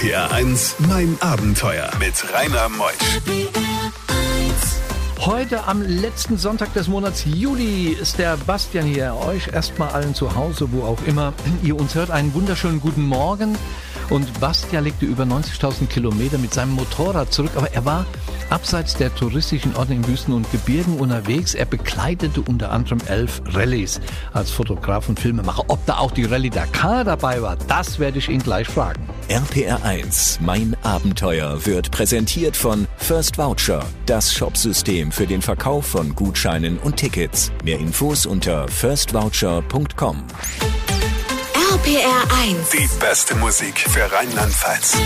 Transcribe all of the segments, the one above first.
RPR 1, mein Abenteuer mit Rainer Meusch. Heute am letzten Sonntag des Monats Juli ist der Bastian hier. Euch erstmal allen zu Hause, wo auch immer ihr uns hört, einen wunderschönen guten Morgen. Und Bastian legte über 90.000 Kilometer mit seinem Motorrad zurück, aber er war abseits der touristischen Orte in Wüsten und Gebirgen unterwegs. Er begleitete unter anderem elf Rallyes als Fotograf und Filmemacher. Ob da auch die Rallye Dakar dabei war, das werde ich ihn gleich fragen. RPR 1, mein Abenteuer, wird präsentiert von First Voucher, das Shopsystem für den Verkauf von Gutscheinen und Tickets. Mehr Infos unter firstvoucher.com. RPR 1. Die beste Musik für Rheinland-Pfalz.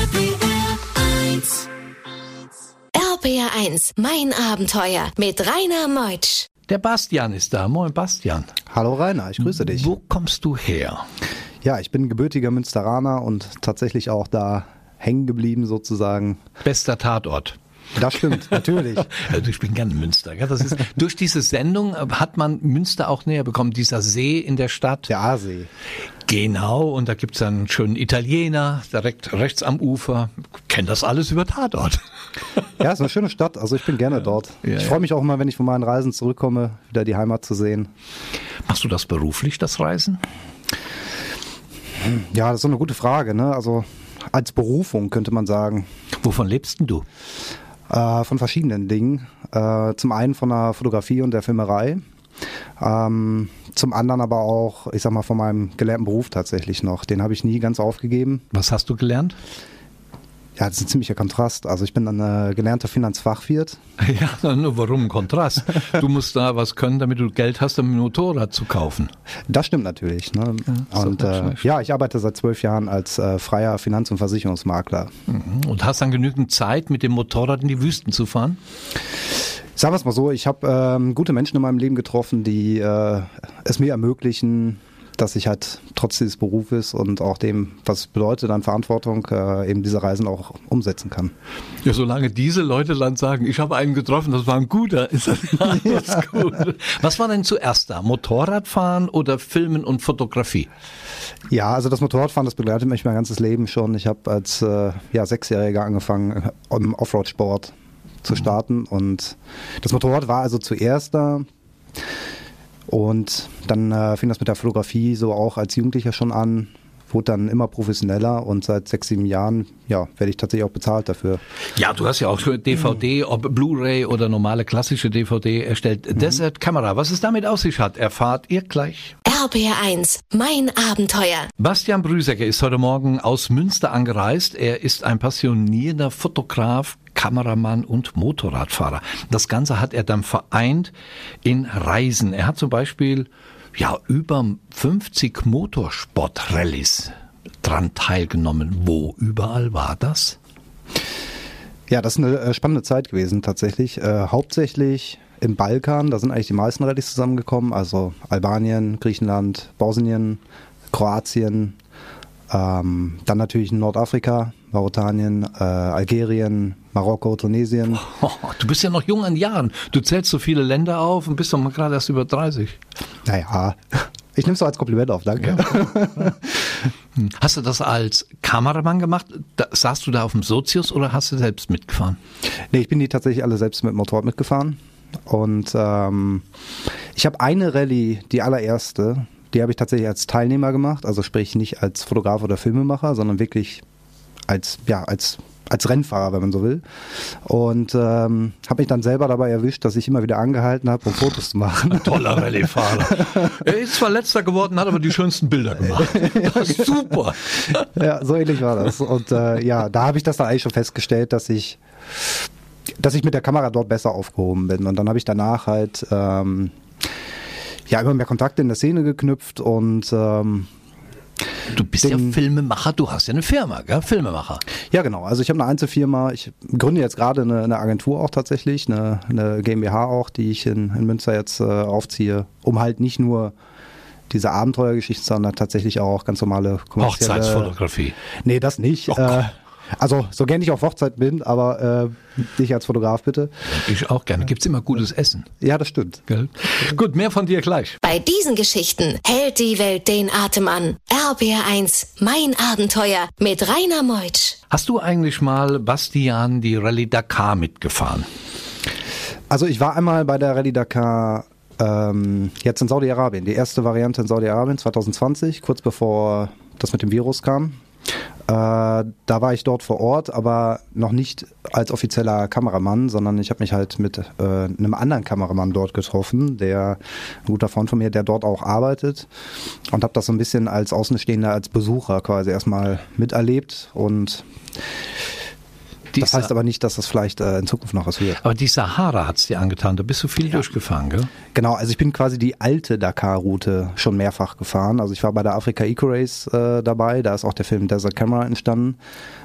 RPR 1, mein Abenteuer mit Rainer Meutsch. Der Bastian ist da. Moin Bastian. Hallo Rainer, ich grüße dich. Wo kommst du her? Ja, ich bin gebürtiger Münsteraner und tatsächlich auch da hängen geblieben sozusagen. Bester Tatort. Das stimmt, natürlich. Also ich bin gerne Münster. Gell? Das ist, durch diese Sendung hat man Münster auch näher bekommen. Dieser See in der Stadt. Der Aasee. Genau, und da gibt's einen schönen Italiener direkt rechts am Ufer. Kennt das alles über Tatort. Ja, ist eine schöne Stadt. Also ich bin gerne dort. Ja, ich freue mich auch immer, wenn ich von meinen Reisen zurückkomme, wieder die Heimat zu sehen. Machst du das beruflich, das Reisen? Ja, das ist so eine gute Frage. Ne? Also als Berufung könnte man sagen. Wovon lebst denn du? Äh, von verschiedenen Dingen. Äh, zum einen von der Fotografie und der Filmerei. Ähm, zum anderen aber auch, ich sag mal, von meinem gelernten Beruf tatsächlich noch. Den habe ich nie ganz aufgegeben. Was hast du gelernt? Ja, das ist ein ziemlicher Kontrast. Also ich bin ein äh, gelernter Finanzfachwirt. Ja, nur warum ein Kontrast? Du musst da was können, damit du Geld hast, um ein Motorrad zu kaufen. Das stimmt natürlich. Ne? doch und äh, ja, ich arbeite seit zwölf Jahren als äh, freier Finanz- und Versicherungsmakler. Und hast dann genügend Zeit, mit dem Motorrad in die Wüsten zu fahren? Sagen wir es mal so, ich habe ähm, gute Menschen in meinem Leben getroffen, die äh, es mir ermöglichen, dass ich halt trotz dieses Berufes und auch dem, was bedeutet an Verantwortung, äh, eben diese Reisen auch umsetzen kann. Ja, solange diese Leute dann sagen, ich habe einen getroffen, das war ein guter, ist das ja alles gut. Was war denn zuerst da? Motorradfahren oder Filmen und Fotografie? Ja, also das Motorradfahren, das begleitet mich mein ganzes Leben schon. Ich habe als äh, ja, Sechsjähriger angefangen, im Offroad-Sport zu starten. Und das Motorrad war also zuerst da. Und dann äh, fing das mit der Fotografie so auch als Jugendlicher schon an, wurde dann immer professioneller und seit sechs, sieben Jahren, ja, werde ich tatsächlich auch bezahlt dafür. Ja, du hast ja auch DVD, ob Blu-ray oder normale klassische DVD erstellt. Desert Camera, was es damit auf sich hat, erfahrt ihr gleich. RPR 1, mein Abenteuer. Bastian Brüsecke ist heute Morgen aus Münster angereist. Er ist ein passionierter Fotograf, Kameramann und Motorradfahrer. Das Ganze hat er dann vereint in Reisen. Er hat zum Beispiel ja über 50 Motorsportrallyes dran teilgenommen. Wo überall war das? Ja, das ist eine äh, spannende Zeit gewesen tatsächlich. Äh, hauptsächlich im Balkan, da sind eigentlich die meisten Rallyes zusammengekommen, also Albanien, Griechenland, Bosnien, Kroatien, ähm, dann natürlich in Nordafrika, Mauretanien, äh, Algerien, Marokko, Tunesien. Oh, du bist ja noch jung an Jahren. Du zählst so viele Länder auf und bist doch mal gerade erst über 30. Naja, ich nehme es so als Kompliment auf, danke. Hm. Hast du das als Kameramann gemacht? Da, saßt du da auf dem Sozius oder hast du selbst mitgefahren? Nee, ich bin die tatsächlich alle selbst mit dem Motorrad mitgefahren. Und ähm, ich habe eine Rallye, die allererste, die habe ich tatsächlich als Teilnehmer gemacht, also sprich nicht als Fotograf oder Filmemacher, sondern wirklich als, ja, als, als Rennfahrer, wenn man so will. Und ähm, habe mich dann selber dabei erwischt, dass ich immer wieder angehalten habe, um Fotos zu machen. Toller Rallye-Fahrer. er ist zwar letzter geworden, hat aber die schönsten Bilder gemacht. Ist super. ja, so ähnlich war das. Und äh, ja, da habe ich das dann eigentlich schon festgestellt, dass ich, dass ich mit der Kamera dort besser aufgehoben bin. Und dann habe ich danach halt ähm, ja immer mehr Kontakte in der Szene geknüpft und ähm, Du bist ja Filmemacher, du hast ja eine Firma, gell? Filmemacher. ja genau. Also ich habe eine Einzelfirma. Ich gründe jetzt gerade eine, eine Agentur auch tatsächlich, eine, eine GmbH auch, die ich in, in Münster jetzt äh, aufziehe, um halt nicht nur diese Abenteuergeschichte, sondern tatsächlich auch ganz normale kommerzielle Hochzeitsfotografie. Nee, das nicht. Oh äh. Also, so gern ich auf Hochzeit bin, aber äh, dich als Fotograf bitte. Ich auch gerne. Gibt's immer gutes Essen. Ja, das stimmt. Gell? Gut, mehr von dir gleich. Bei diesen Geschichten hält die Welt den Atem an. RBR1, mein Abenteuer mit Rainer Meutsch. Hast du eigentlich mal, Bastian, die Rallye Dakar mitgefahren? Also ich war einmal bei der Rallye Dakar ähm, jetzt in Saudi-Arabien. Die erste Variante in Saudi-Arabien 2020, kurz bevor das mit dem Virus kam. Äh, da war ich dort vor Ort, aber noch nicht als offizieller Kameramann, sondern ich habe mich halt mit äh, einem anderen Kameramann dort getroffen, der ein guter Freund von mir, der dort auch arbeitet und habe das so ein bisschen als Außenstehender, als Besucher quasi erstmal miterlebt und Die das heißt aber nicht, dass das vielleicht äh, in Zukunft noch was wird. aber die Sahara hat's dir angetan. Da bist du viel durchgefahren, gell? Genau, also ich bin quasi die alte Dakar-Route schon mehrfach gefahren. Also ich war bei der Afrika Eco Race äh, dabei, da ist auch der Film Desert Camera entstanden.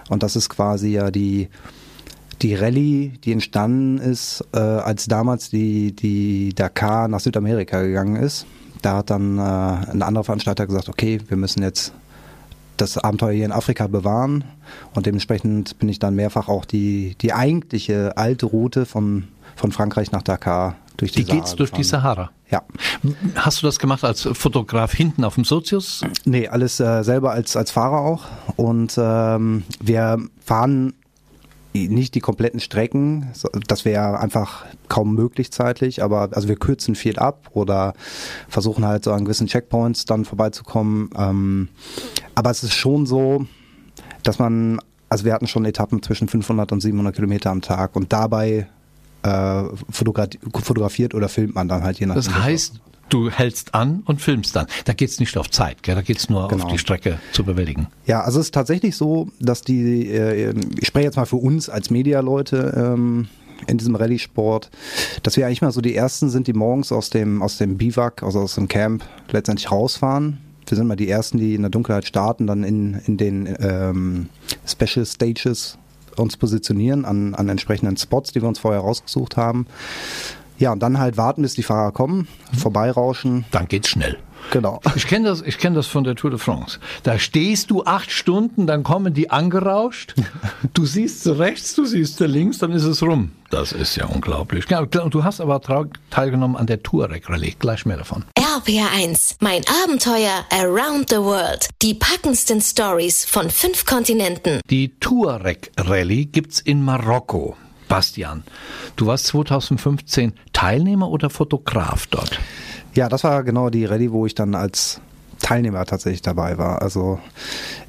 Und das ist quasi ja die, die Rallye, die entstanden ist, äh, als damals die, die Dakar nach Südamerika gegangen ist. Da hat dann äh, ein anderer Veranstalter gesagt, okay, wir müssen jetzt das Abenteuer hier in Afrika bewahren. Und dementsprechend bin ich dann mehrfach auch die, die eigentliche alte Route von, von Frankreich nach Dakar durch die Die geht's Sahara durch die. Sahara. Ja. Hast du das gemacht als Fotograf hinten auf dem Sozius? Nee, alles äh, selber als, als Fahrer auch. Und ähm, wir fahren nicht die kompletten Strecken, das wäre einfach kaum möglich zeitlich, aber also wir kürzen viel ab oder versuchen halt so an gewissen Checkpoints dann vorbeizukommen. Ähm, aber es ist schon so, dass man, also wir hatten schon Etappen zwischen 500 und 700 Kilometer am Tag und dabei äh, fotogra fotografiert oder filmt man dann halt je nachdem. Das heißt, du hältst an und filmst dann. Da geht's nicht auf Zeit, gell? da geht's nur Genau. auf die Strecke zu bewältigen. Ja, also es ist tatsächlich so, dass die, äh, ich spreche jetzt mal für uns als Medialeute ähm, in diesem Rallye-Sport, dass wir eigentlich mal so die Ersten sind, die morgens aus dem, aus dem Biwak, also aus dem Camp letztendlich rausfahren. Wir sind mal die Ersten, die in der Dunkelheit starten, dann in, in den ähm, Special Stages uns positionieren an, an entsprechenden Spots, die wir uns vorher rausgesucht haben. Ja, und dann halt warten, bis die Fahrer kommen, vorbeirauschen. Dann geht's schnell. Genau. Ich kenne das, ich kenn das von der Tour de France. Da stehst du acht Stunden, dann kommen die angerauscht. Du siehst sie rechts, du siehst sie links, dann ist es rum. Das ist ja unglaublich. Ja, und du hast aber teilgenommen an der Touareg Rallye. Gleich mehr davon. RPR1, mein Abenteuer around the world. Die packendsten Stories von fünf Kontinenten. Die Touareg Rallye gibt's in Marokko. Bastian, du warst 2015 Teilnehmer oder Fotograf dort? Ja, das war genau die Rallye, wo ich dann als Teilnehmer tatsächlich dabei war. Also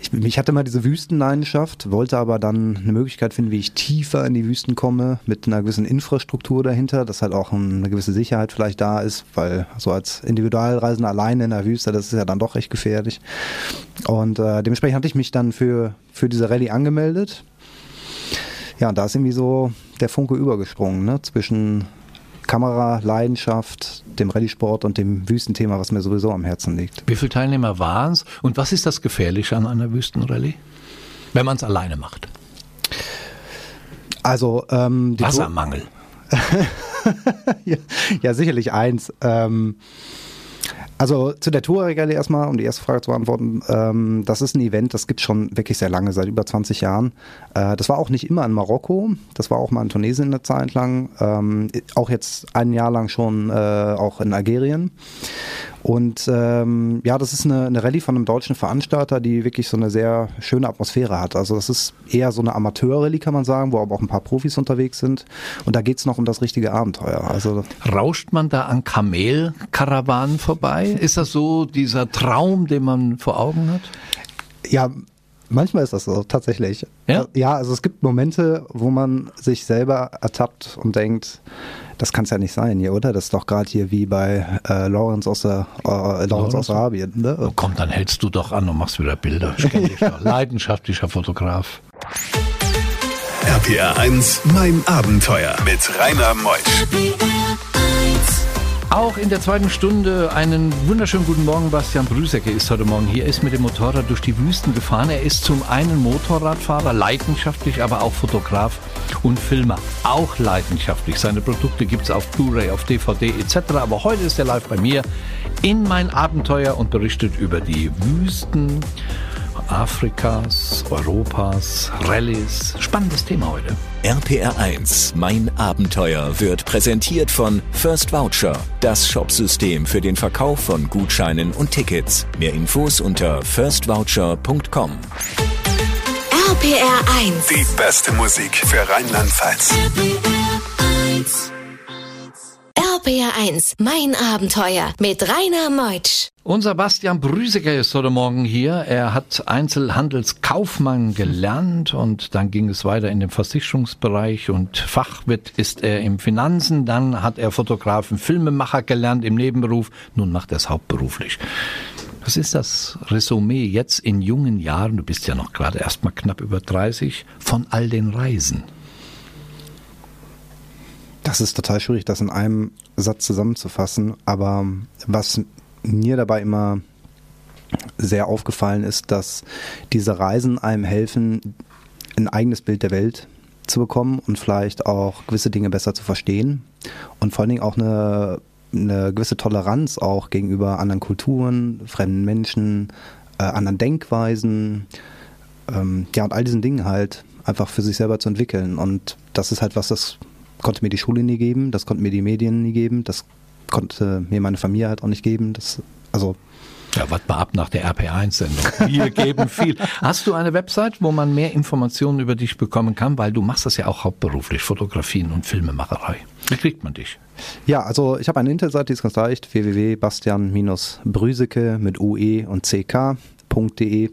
ich, ich hatte mal diese Wüstenleidenschaft, wollte aber dann eine Möglichkeit finden, wie ich tiefer in die Wüsten komme, mit einer gewissen Infrastruktur dahinter, dass halt auch eine gewisse Sicherheit vielleicht da ist, weil so als Individualreisender alleine in der Wüste, das ist ja dann doch recht gefährlich. Und äh, dementsprechend hatte ich mich dann für, für diese Rallye angemeldet. Ja, und da ist irgendwie so der Funke übergesprungen, ne? Zwischen Kamera, Leidenschaft, dem Rallye-Sport und dem Wüstenthema, was mir sowieso am Herzen liegt. Wie viele Teilnehmer waren es? Und was ist das Gefährliche an einer Wüstenrallye? Wenn man es alleine macht. Also ähm, Wassermangel. ja, ja, sicherlich eins. Ähm, also zu der Tourregalie erstmal, um die erste Frage zu beantworten. Ähm, das ist ein Event, das gibt schon wirklich sehr lange, seit über 20 Jahren. Äh, das war auch nicht immer in Marokko, das war auch mal in Tunesien eine Zeit lang. Ähm, auch jetzt ein Jahr lang schon äh, auch in Algerien. Und ähm, ja, das ist eine, eine Rallye von einem deutschen Veranstalter, die wirklich so eine sehr schöne Atmosphäre hat. Also das ist eher so eine Amateur-Rallye, kann man sagen, wo aber auch ein paar Profis unterwegs sind. Und da geht's noch um das richtige Abenteuer. Also Rauscht man da an Kamelkarawanen vorbei? Ist das so dieser Traum, den man vor Augen hat? Ja, manchmal ist das so, tatsächlich. Ja? Ja, also es gibt Momente, wo man sich selber ertappt und denkt, das kann es ja nicht sein hier, oder? Das ist doch gerade hier wie bei äh, Lawrence aus der äh, Lawrence aus Arabien, Oh, ne? komm, dann hältst du doch an und machst wieder Bilder. Ich doch. Leidenschaftlicher Fotograf. RPR 1, mein Abenteuer mit Rainer Meusch. Auch in der zweiten Stunde einen wunderschönen guten Morgen. Bastian Brüsecke ist heute Morgen hier. Er ist mit dem Motorrad durch die Wüsten gefahren. Er ist zum einen Motorradfahrer, leidenschaftlich, aber auch Fotograf und Filmer. Auch leidenschaftlich. Seine Produkte gibt es auf Blu-ray, auf DVD etc. Aber heute ist er live bei mir in mein Abenteuer und berichtet über die Wüsten Afrikas, Europas, Rallyes. Spannendes Thema heute. RPR 1, mein Abenteuer wird präsentiert von First Voucher, das Shopsystem für den Verkauf von Gutscheinen und Tickets. Mehr Infos unter firstvoucher.com. RPR 1. Die beste Musik für Rheinland-Pfalz. RPR 1, mein Abenteuer mit Rainer Meutsch. Unser Bastian Brüsecker ist heute Morgen hier. Er hat Einzelhandelskaufmann gelernt und dann ging es weiter in den Versicherungsbereich und Fachwirt ist er im Finanzen. Dann hat er Fotografen, Filmemacher gelernt im Nebenberuf. Nun macht er es hauptberuflich. Was ist das Resümee jetzt in jungen Jahren, du bist ja noch gerade erst mal knapp über 30, von all den Reisen? Das ist total schwierig, das in einem Satz zusammenzufassen. Aber was mir dabei immer sehr aufgefallen ist, dass diese Reisen einem helfen, ein eigenes Bild der Welt zu bekommen und vielleicht auch gewisse Dinge besser zu verstehen und vor allen Dingen auch eine, eine gewisse Toleranz auch gegenüber anderen Kulturen, fremden Menschen, äh, anderen Denkweisen, ähm, ja und all diesen Dingen halt einfach für sich selber zu entwickeln. Und das ist halt was, das konnte mir die Schule nie geben, das konnten mir die Medien nie geben, das konnte mir meine Familie halt auch nicht geben, das also Ja, warte mal ab nach der RP1-Sendung. Wir geben viel. Hast du eine Website, wo man mehr Informationen über dich bekommen kann? Weil du machst das ja auch hauptberuflich, Fotografien und Filmemacherei. Wie kriegt man dich? Ja, also ich habe eine Internetseite, die ist ganz leicht, www.bastian-brüseke mit ue und ck.de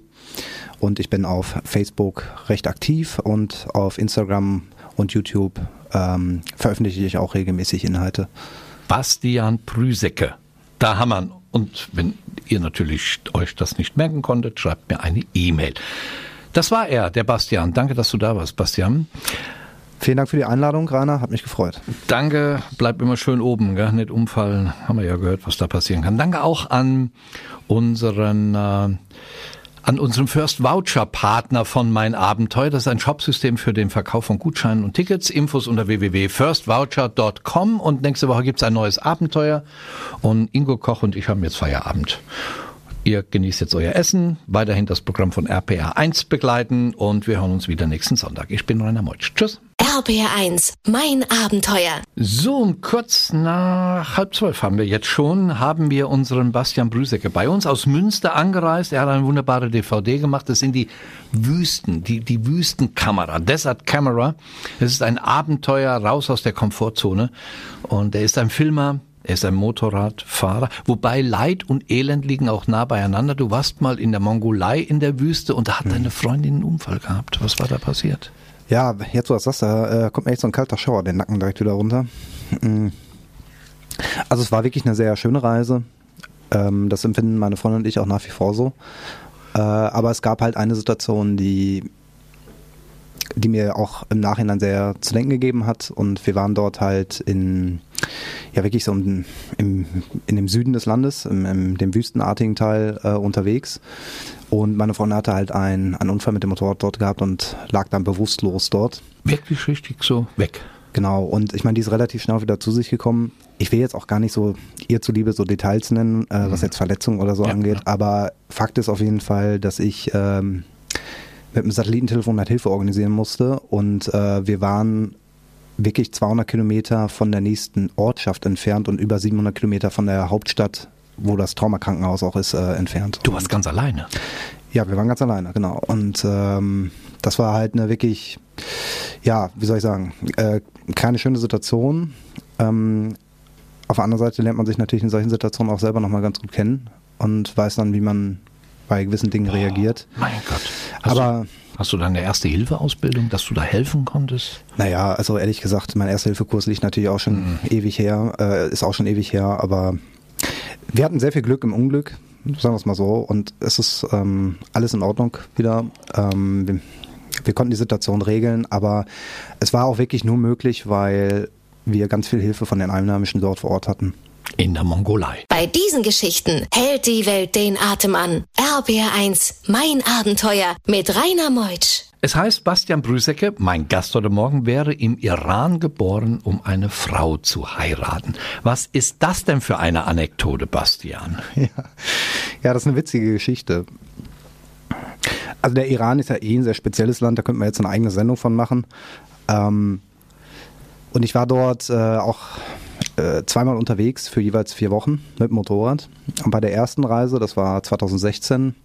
und ich bin auf Facebook recht aktiv und auf Instagram und YouTube ähm, veröffentliche ich auch regelmäßig Inhalte. Bastian Prüsecke. Da haben wir. Und wenn ihr natürlich euch das nicht merken konntet, schreibt mir eine E-Mail. Das war er, der Bastian. Danke, dass du da warst, Bastian. Vielen Dank für die Einladung, Rainer, hat mich gefreut. Danke, bleib immer schön oben, gell? nicht umfallen. Haben wir ja gehört, was da passieren kann. Danke auch an unseren äh, an unserem First Voucher Partner von Mein Abenteuer. Das ist ein Shopsystem für den Verkauf von Gutscheinen und Tickets. Infos unter www.firstvoucher.com und nächste Woche gibt's ein neues Abenteuer und Ingo Koch und ich haben jetzt Feierabend. Ihr genießt jetzt euer Essen, weiterhin das Programm von RPR 1 begleiten und wir hören uns wieder nächsten Sonntag. Ich bin Rainer Meutsch. Tschüss. RPR 1, mein Abenteuer. So, um kurz nach halb zwölf haben wir jetzt schon, haben wir unseren Bastian Brüsecke bei uns aus Münster angereist. Er hat eine wunderbare DVD gemacht. Das sind die Wüsten, die, die Wüstenkamera, Desert Camera. Es ist ein Abenteuer raus aus der Komfortzone. Und er ist ein Filmer, er ist ein Motorradfahrer, wobei Leid und Elend liegen auch nah beieinander. Du warst mal in der Mongolei in der Wüste und da hat deine Freundin einen Unfall gehabt. Was war da passiert? Ja, jetzt wo das sagst, da äh, kommt mir echt so ein kalter Schauer den Nacken direkt wieder runter. Mm. Also es war wirklich eine sehr schöne Reise. Ähm, das empfinden meine Freundin und ich auch nach wie vor so. Äh, aber es gab halt eine Situation, die, die mir auch im Nachhinein sehr zu denken gegeben hat. Und wir waren dort halt in, ja wirklich so im, im, in dem Süden des Landes, im, im dem wüstenartigen Teil äh, unterwegs. Und meine Freundin hatte halt einen, einen Unfall mit dem Motorrad dort gehabt und lag dann bewusstlos dort. Wirklich richtig so weg. Genau, und ich meine, die ist relativ schnell wieder zu sich gekommen. Ich will jetzt auch gar nicht so ihr zuliebe so Details nennen, äh, was jetzt Verletzungen oder so Ja, angeht, ja. aber Fakt ist auf jeden Fall, dass ich ähm, mit dem Satellitentelefon halt Hilfe organisieren musste und äh, wir waren wirklich 200 Kilometer von der nächsten Ortschaft entfernt und über 700 Kilometer von der Hauptstadt, wo das Traumakrankenhaus auch ist, äh, entfernt. Du warst ganz alleine. Ja, wir waren ganz alleine, genau. Und ähm, das war halt eine wirklich, ja, wie soll ich sagen, äh, keine schöne Situation. Ähm, auf der anderen Seite lernt man sich natürlich in solchen Situationen auch selber nochmal ganz gut kennen und weiß dann, wie man bei gewissen Dingen reagiert. Mein Gott. Hast Aber du, hast du deine erste Hilfeausbildung, dass du da helfen konntest? naja, also ehrlich gesagt, mein Erste-Hilfe-Kurs liegt natürlich auch schon ewig her, äh, ist auch schon ewig her, aber wir hatten sehr viel Glück im Unglück, sagen wir es mal so, und es ist ähm, alles in Ordnung wieder. Ähm, wir, wir konnten die Situation regeln, aber es war auch wirklich nur möglich, weil wir ganz viel Hilfe von den Einheimischen dort vor Ort hatten. In der Mongolei. Bei diesen Geschichten hält die Welt den Atem an. RBR1, mein Abenteuer mit Rainer Meutsch. Es heißt, Bastian Brüsecke, mein Gast heute Morgen, wäre im Iran geboren, um eine Frau zu heiraten. Was ist das denn für eine Anekdote, Bastian? Ja. ja, das ist eine witzige Geschichte. Also der Iran ist ja eh ein sehr spezielles Land, da könnte man jetzt eine eigene Sendung von machen. Ähm, und ich war dort äh, auch äh, zweimal unterwegs für jeweils vier Wochen mit Motorrad. Und bei der ersten Reise, das war 2016,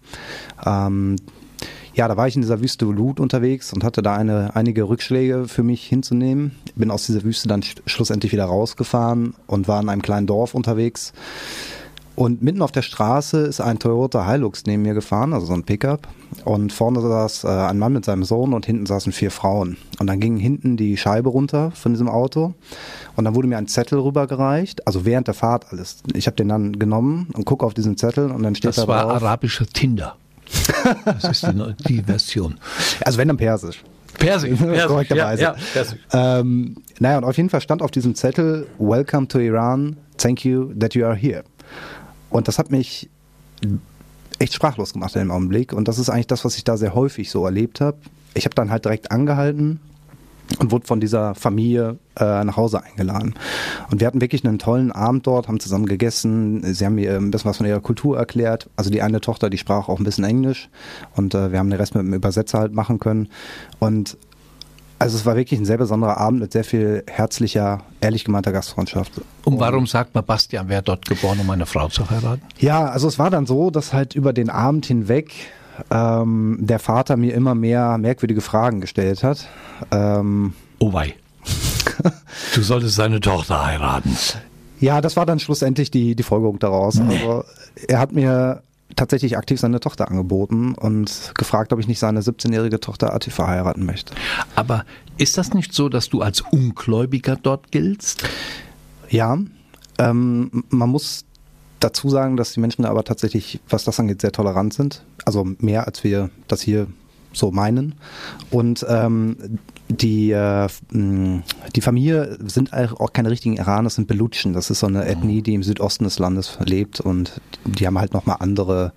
ähm, ja, da war ich in dieser Wüste Lut unterwegs und hatte da eine, einige Rückschläge für mich hinzunehmen. Bin aus dieser Wüste dann sch schlussendlich wieder rausgefahren und war in einem kleinen Dorf unterwegs. Und mitten auf der Straße ist ein Toyota Hilux neben mir gefahren, also so ein Pickup. Und vorne saß äh, ein Mann mit seinem Sohn und hinten saßen vier Frauen. Und dann ging hinten die Scheibe runter von diesem Auto. Und dann wurde mir ein Zettel rübergereicht, also während der Fahrt alles. Ich habe den dann genommen und gucke auf diesen Zettel und dann steht das da war drauf. arabischer Tinder. Das ist die, die Version. Also wenn dann Persisch. Persisch, Persisch Korrekterweise. Ja, ja, Persisch. Ähm, naja, und auf jeden Fall stand auf diesem Zettel, Welcome to Iran, thank you that you are here. Und das hat mich echt sprachlos gemacht in dem Augenblick. Und das ist eigentlich das, was ich da sehr häufig so erlebt habe. Ich habe dann halt direkt angehalten und wurde von dieser Familie äh, nach Hause eingeladen. Und wir hatten wirklich einen tollen Abend dort, haben zusammen gegessen. Sie haben mir ein bisschen was von ihrer Kultur erklärt. Also die eine Tochter, die sprach auch ein bisschen Englisch und äh, wir haben den Rest mit dem Übersetzer halt machen können. Und also es war wirklich ein sehr besonderer Abend mit sehr viel herzlicher, ehrlich gemeinter Gastfreundschaft. Und warum sagt man, Bastian wäre dort geboren, um eine Frau zu heiraten? Ja, also es war dann so, dass halt über den Abend hinweg ähm, der Vater mir immer mehr merkwürdige Fragen gestellt hat. Ähm, Oh wei. Du solltest seine Tochter heiraten. ja, das war dann schlussendlich die, die Folgerung daraus. Also er hat mir tatsächlich aktiv seine Tochter angeboten und gefragt, ob ich nicht seine 17-jährige Tochter Atifa heiraten möchte. Aber ist das nicht so, dass du als Ungläubiger dort giltst? Ja, ähm, man muss dazu sagen, dass die Menschen aber tatsächlich, was das angeht, sehr tolerant sind. Also mehr, als wir das hier so meinen. Und ähm, die, äh, die Familie sind auch keine richtigen Iraner, das sind Belutschen. Das ist so eine Ethnie, die im Südosten des Landes lebt und die haben halt nochmal andere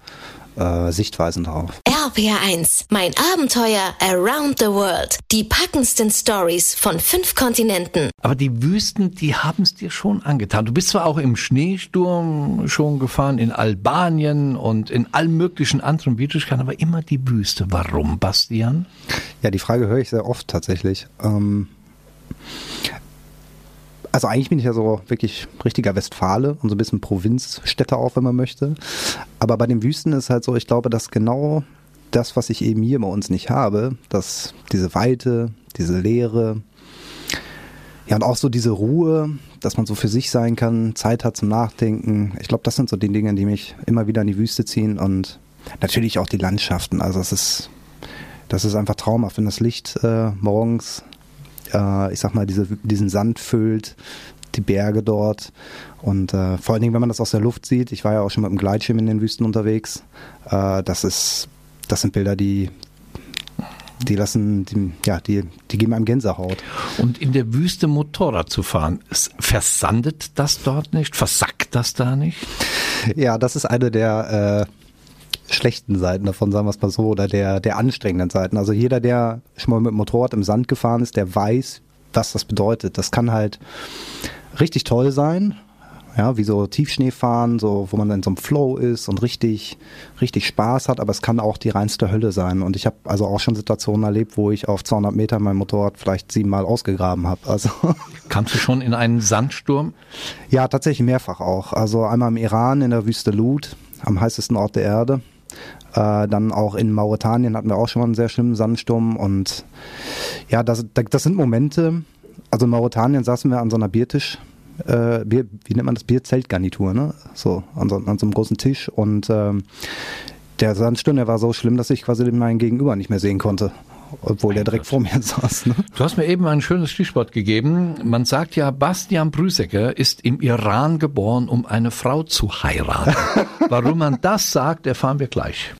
äh, Sichtweisen drauf. RPR1, mein Abenteuer around the world. Die packendsten Stories von fünf Kontinenten. Aber die Wüsten, die haben es dir schon angetan. Du bist zwar auch im Schneesturm schon gefahren, in Albanien und in allen möglichen anderen Widrigkeiten, aber immer die Wüste. Warum, Bastian? Ja, die Frage höre ich sehr oft tatsächlich. Ähm, also eigentlich bin ich ja so wirklich richtiger Westfale und so ein bisschen Provinzstädter auch, wenn man möchte. Aber bei den Wüsten ist halt so, ich glaube, dass genau das, was ich eben hier bei uns nicht habe, dass diese Weite, diese Leere, ja und auch so diese Ruhe, dass man so für sich sein kann, Zeit hat zum Nachdenken. Ich glaube, das sind so die Dinge, die mich immer wieder in die Wüste ziehen und natürlich auch die Landschaften. Also es ist, das ist einfach traumhaft, wenn das Licht äh, morgens äh, ich sag mal, diese, diesen Sand füllt, die Berge dort. Und äh, vor allen Dingen, wenn man das aus der Luft sieht, ich war ja auch schon mit dem Gleitschirm in den Wüsten unterwegs, äh, das ist, das sind Bilder, die, die lassen, die, ja, die, die geben einem Gänsehaut. Und in der Wüste Motorrad zu fahren, versandet das dort nicht? Versackt das da nicht? Ja, das ist eine der äh, schlechten Seiten davon, sagen wir es mal so, oder der, der anstrengenden Seiten. Also jeder, der schon mal mit dem Motorrad im Sand gefahren ist, der weiß, was das bedeutet. Das kann halt richtig toll sein, ja, wie so Tiefschnee fahren, so, wo man in so einem Flow ist und richtig, richtig Spaß hat, aber es kann auch die reinste Hölle sein. Und ich habe also auch schon Situationen erlebt, wo ich auf 200 Meter mein Motorrad vielleicht siebenmal ausgegraben habe. Also Kannst du schon in einen Sandsturm? ja, tatsächlich mehrfach auch. Also einmal im Iran in der Wüste Lut, am heißesten Ort der Erde. Äh, dann auch in Mauretanien hatten wir auch schon mal einen sehr schlimmen Sandsturm. Und ja, das, das sind Momente. Also in Mauretanien saßen wir an so einer Biertisch, äh, Bier, wie nennt man das? Bierzeltgarnitur, ne? So, an so, an so einem großen Tisch. Und ähm, der Sandsturm, der war so schlimm, dass ich quasi meinen Gegenüber nicht mehr sehen konnte. Obwohl der direkt vor mir saß. Ne? Du hast mir eben ein schönes Stichwort gegeben. Man sagt ja, Bastian Brüsecker ist im Iran geboren, um eine Frau zu heiraten. Warum man das sagt, erfahren wir gleich.